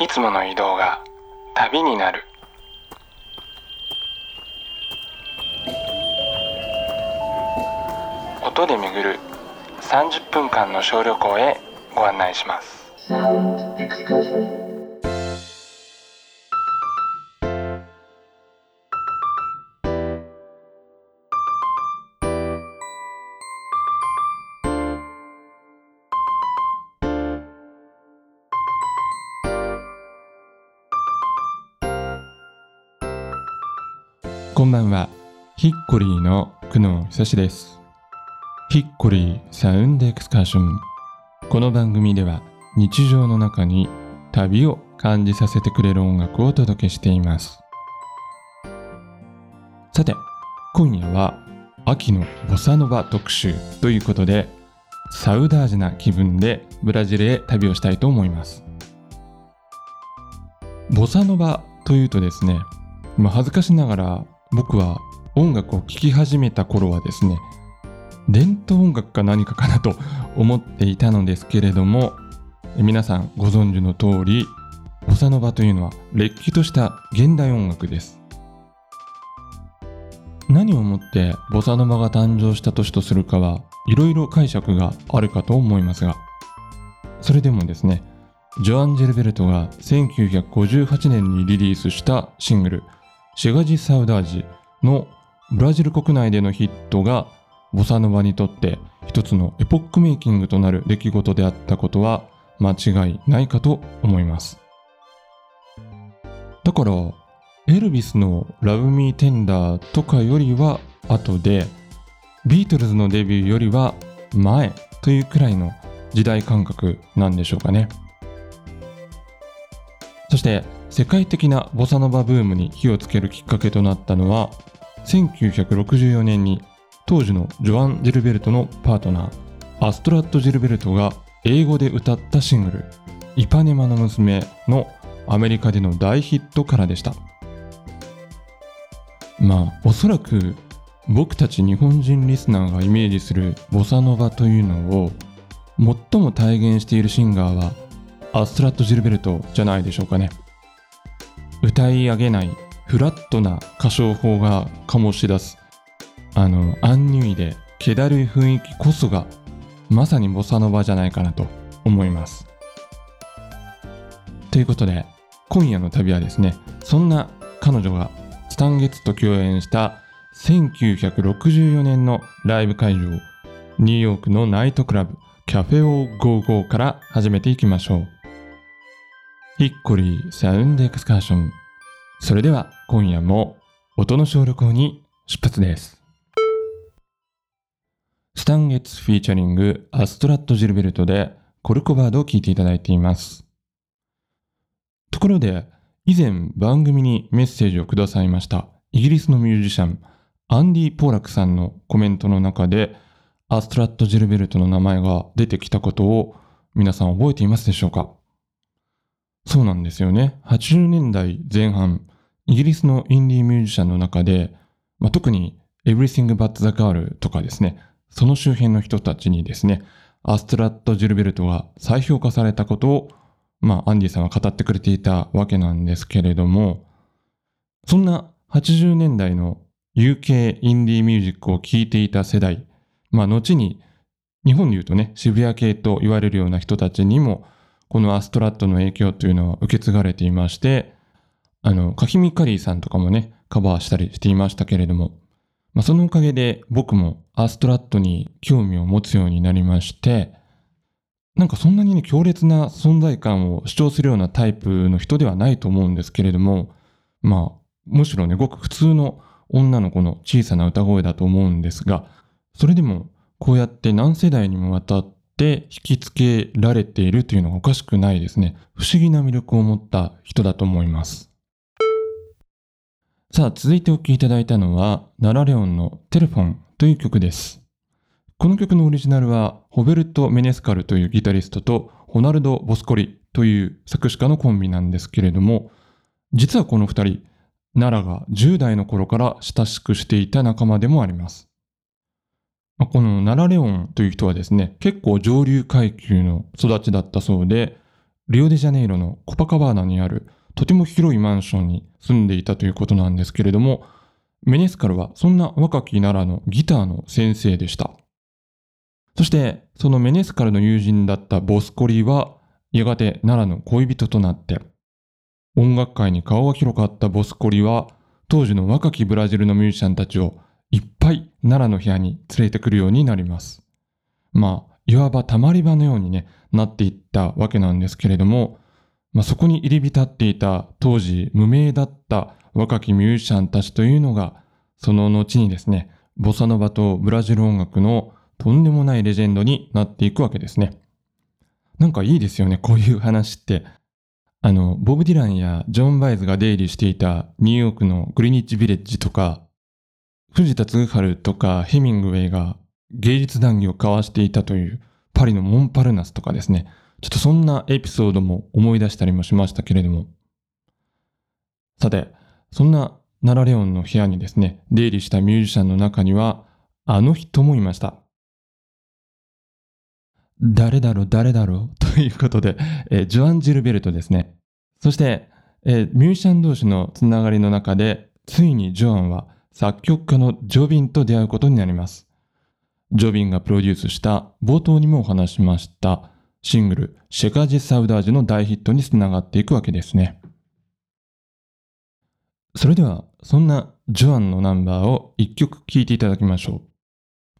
いつもの移動が旅になる。音で巡る30分間の小旅行へご案内します。こんばんは。ヒッコリーの久野久志です。ヒッコリーサウンドエクスカーション。この番組では日常の中に旅を感じさせてくれる音楽をお届けしています。さて、今夜は秋のボサノバ特集ということで、サウダージな気分でブラジルへ旅をしたいと思います。ボサノバというとですね、まあ、恥ずかしながら僕は音楽を聴き始めた頃はですね伝統音楽か何かかなと思っていたのですけれども皆さんご存知の通りボサノバというのはれっきとした現代音楽です。何をもってボサノバが誕生した年とするかはいろいろ解釈があるかと思いますがそれでもですねジョアン・ジェルベルトが1958年にリリースしたシングルシェガジ・サウダージのブラジル国内でのヒットがボサノバにとって一つのエポックメイキングとなる出来事であったことは間違いないかと思います。だからエルビスのラブミーテンダーとかよりは後でビートルズのデビューよりは前というくらいの時代感覚なんでしょうかね。そして世界的なボサノバブームに火をつけるきっかけとなったのは1964年に当時のジョアン・ジルベルトのパートナーアストラット・ジルベルトが英語で歌ったシングル「イパネマの娘」のアメリカでの大ヒットからでした。まあおそらく僕たち日本人リスナーがイメージするボサノバというのを最も体現しているシンガーはアストラット・ジルベルトじゃないでしょうかね。歌い上げないフラットな歌唱法が醸し出すあのアンニュイで気だるい雰囲気こそがまさにボサノバじゃないかなと思います。ということで今夜の旅はですねそんな彼女がスタンゲッツと共演した1964年のライブ会場ニューヨークのナイトクラブキャフェオーゴーゴーから始めていきましょう。 Hickory Sound Excursion。それでは今夜も音の小旅行に出発です。スタンゲッツフィーチャリングアストラッド・ジルベルトでコルコバードを聴いていただいています。ところで以前番組にメッセージをくださいましたイギリスのミュージシャンアンディ・ポーラクさんのコメントの中でアストラット・ジルベルトの名前が出てきたことを皆さん覚えていますでしょうか？そうなんですよね。80年代前半、イギリスのインディーミュージシャンの中で、まあ、特に Everything But the Girl とかですね、その周辺の人たちにですね、アストラット・ジルベルトが再評価されたことを、まあ、アンディさんは語ってくれていたわけなんですけれども、そんな80年代の UK インディーミュージックを聴いていた世代、まあ、後に日本で言うとね、渋谷系と言われるような人たちにも、このアストラットの影響というのは受け継がれていまして、あの、カヒミカリーさんとかもね、カバーしたりしていましたけれども、まあ、そのおかげで僕もアストラットに興味を持つようになりまして、なんかそんなにね、強烈な存在感を主張するようなタイプの人ではないと思うんですけれども、まあ、むしろね、ごく普通の女の子の小さな歌声だと思うんですが、それでもこうやって何世代にもわたって引きつけられているというのがおかしくないですね。不思議な魅力を持った人だと思います。さあ、続いてお聴きいただいたのは、ナラレオンのテレフォンという曲です。この曲のオリジナルは、ホベルト・メネスカルというギタリストと、ホナルド・ボスコリという作詞家のコンビなんですけれども、実はこの二人、奈良が10代の頃から親しくしていた仲間でもあります。このナラレオンという人はですね、結構上流階級の育ちだったそうで、リオデジャネイロのコパカバーナにあるとても広いマンションに住んでいたということなんですけれども、メネスカルはそんな若き奈良のギターの先生でした。そして、そのメネスカルの友人だったボスコリは、やがて奈良の恋人となって、音楽界に顔が広かったボスコリは、当時の若きブラジルのミュージシャンたちをいっぱい奈良の部屋に連れてくるようになります。まあ、いわばたまり場のようにね、なっていったわけなんですけれども、まあ、そこに入り浸っていた当時無名だった若きミュージシャンたちというのが、その後にですね、ボサノバとブラジル音楽のとんでもないレジェンドになっていくわけですね。なんかいいですよね、こういう話って。あの、ボブ・ディランやジョン・バイズが出入りしていたニューヨークのグリニッジ・ビレッジとか、藤田嗣治とかヘミングウェイが芸術談義を交わしていたというパリのモンパルナスとかですね。ちょっとそんなエピソードも思い出したりもしましたけれども。さて、そんなナラレオンの部屋にですね、出入りしたミュージシャンの中には、あの人もいました。誰だろう誰だろうということで、えージョアン・ジルベルトですね。そして、えーミュージシャン同士のつながりの中で、ついにジョアンは作曲家のジョビンと出会うことになります。ジョビンがプロデュースした冒頭にもお話しましたシングルシェカジ・サウダージの大ヒットにつながっていくわけですね。それではそんなジョアンのナンバーを一曲聴いていただきましょう。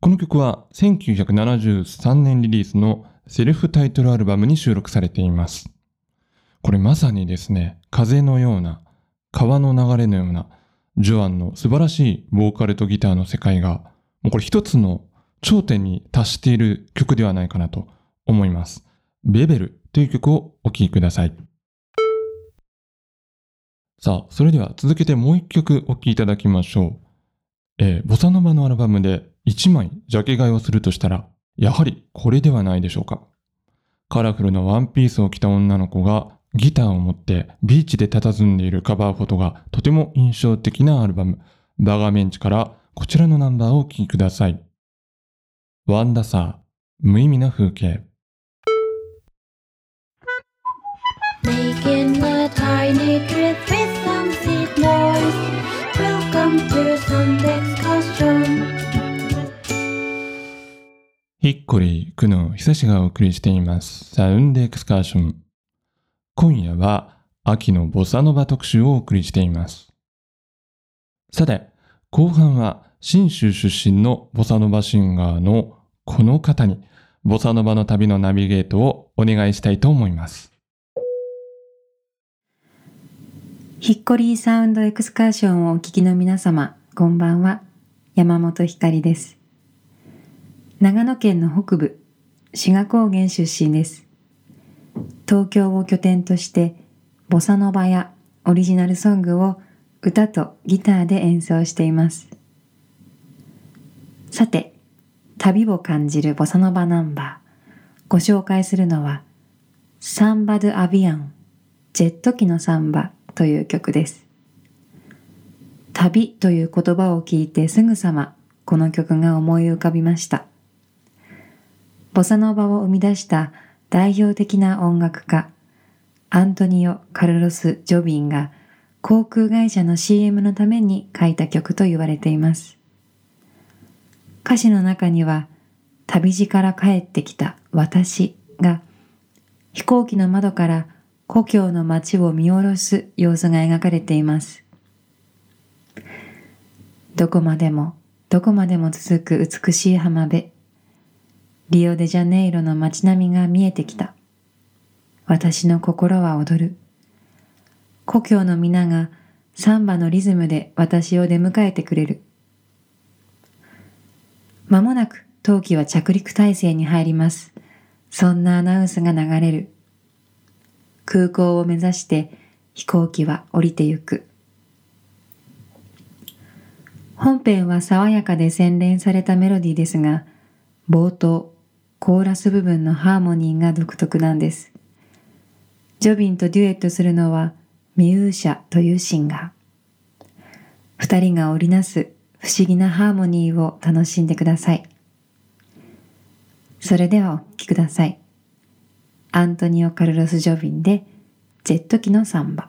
この曲は1973年リリースのセルフタイトルアルバムに収録されています。これまさにですね、風のような、川の流れのような、ジョアンの素晴らしいボーカルとギターの世界が、もうこれ一つの頂点に達している曲ではないかなと思います。ベベルという曲をお聴きください。さあ、それでは続けてもう一曲お聴きいただきましょう。えーボサノバのアルバムで1枚ジャケ買いをするとしたら、やはりこれではないでしょうか。カラフルなワンピースを着た女の子がギターを持ってビーチで佇んでいるカバーフォトがとても印象的なアルバム、バガーメンチからこちらのナンバーをお聴きください。ワンダサー、無意味な風景。Making a tiny trip with some seed boys. Welcome to. ヒッコリー、クノ、久しがお送りしています。サウンドエクスカーション。今夜は秋のボサノバ特集をお送りしています。さて、後半は新州出身のボサノバシンガーのこの方にボサノバの旅のナビゲートをお願いしたいと思います。ヒッコリーサウンドエクスカーションをお聞きの皆様、こんばんは。山本ひかりです。長野県の北部、志賀高原出身です。東京を拠点として、ボサノバやオリジナルソングを歌とギターで演奏しています。さて、旅を感じるボサノバナンバー、ご紹介するのは、サンバドゥアビアン、ジェット機のサンバという曲です。旅という言葉を聞いてすぐさまこの曲が思い浮かびました。ボサノバを生み出した代表的な音楽家、アントニオ・カルロス・ジョビンが航空会社の CM のために書いた曲と言われています。歌詞の中には、旅路から帰ってきた私が飛行機の窓から故郷の街を見下ろす様子が描かれています。どこまでもどこまでも続く美しい浜辺。リオデジャネイロの街並みが見えてきた。私の心は踊る。故郷の皆がサンバのリズムで私を出迎えてくれる。まもなく冬季は着陸態勢に入ります。そんなアナウンスが流れる。空港を目指して飛行機は降りてゆく。本編は爽やかで洗練されたメロディーですが、冒頭、コーラス部分のハーモニーが独特なんです。ジョビンとデュエットするのはミューシャというシンガー。二人が織りなす不思議なハーモニーを楽しんでください。それではお聴きください。アントニオ・カルロス・ジョビンでジェット機のサンバ。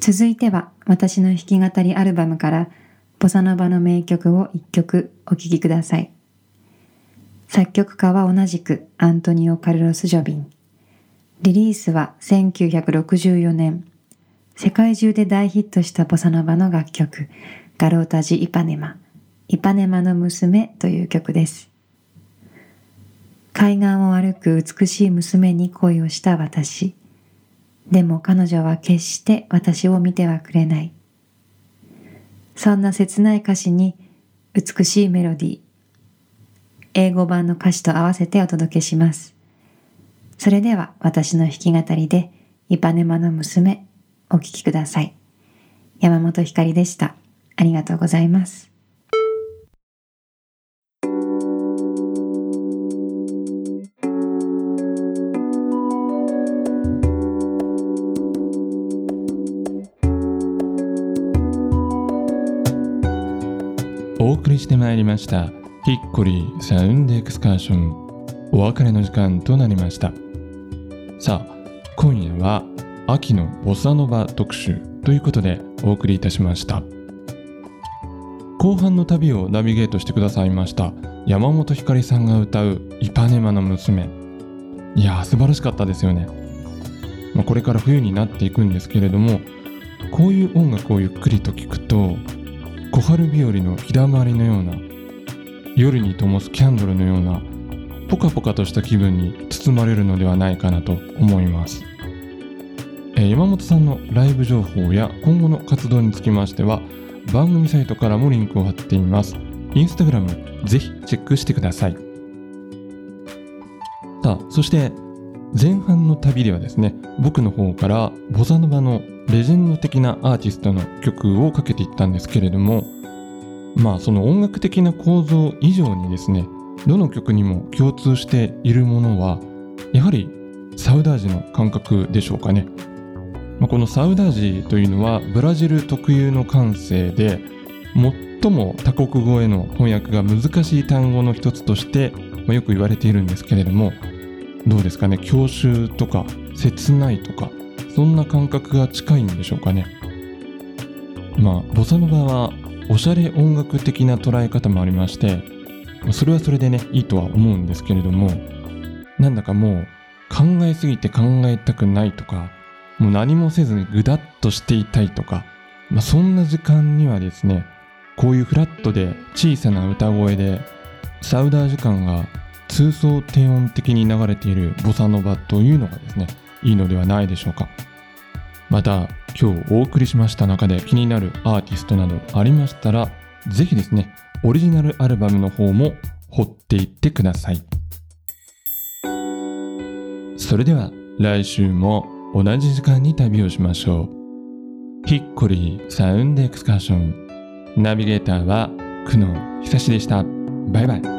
続いては私の弾き語りアルバムからボサノバの名曲を一曲お聴きください。作曲家は同じくアントニオ・カルロス・ジョビン。リリースは1964年。世界中で大ヒットしたボサノバの楽曲、ガロータジ・イパネマ、イパネマの娘という曲です。海岸を歩く美しい娘に恋をした私。でも彼女は決して私を見てはくれない。そんな切ない歌詞に美しいメロディー。英語版の歌詞と合わせてお届けします。それでは私の弾き語りでイパネマの娘お聴きください。山本ひかりでした。ありがとうございます。お送りしてまいりましたヒッコリサウンドエクスカーションお別れの時間となりました。さあ今夜は秋のボサノバ特集ということでお送りいたしました。後半の旅をナビゲートしてくださいました山本ひかりさんが歌う「イパネマの娘」いやー素晴らしかったですよね、まあ、これから冬になっていくんですけれどもこういう音楽をゆっくりと聴くと小春日和の日だまりのような夜に灯すキャンドルのようなポカポカとした気分に包まれるのではないかなと思います、えー、山本さんのライブ情報や今後の活動につきましては番組サイトからもリンクを貼っています。インスタグラムぜひチェックしてください。さあそして前半の旅ではですね僕の方からボザノバのレジェンド的なアーティストの曲をかけていったんですけれどもまあその音楽的な構造以上にですねどの曲にも共通しているものはやはりサウダージの感覚でしょうかね、まあ、このサウダージというのはブラジル特有の感性で最も他国語への翻訳が難しい単語の一つとして、まあ、よく言われているんですけれどもどうですかね？郷愁とか切ないとかそんな感覚が近いんでしょうかね？まあボサノバはおしゃれ音楽的な捉え方もありましてそれはそれでねいいとは思うんですけれどもなんだかもう考えすぎて考えたくないとかもう何もせずにぐだっとしていたいとか、まあ、そんな時間にはですねこういうフラットで小さな歌声でサウダー時間が通奏低音的に流れているボサノバというのがですねいいのではないでしょうか。また今日お送りしました中で気になるアーティストなどありましたらぜひですねオリジナルアルバムの方も掘っていってください。それでは来週も同じ時間に旅をしましょう。ヒッコリーサウンドエクスカーション。ナビゲーターは久野久志でした。バイバイ。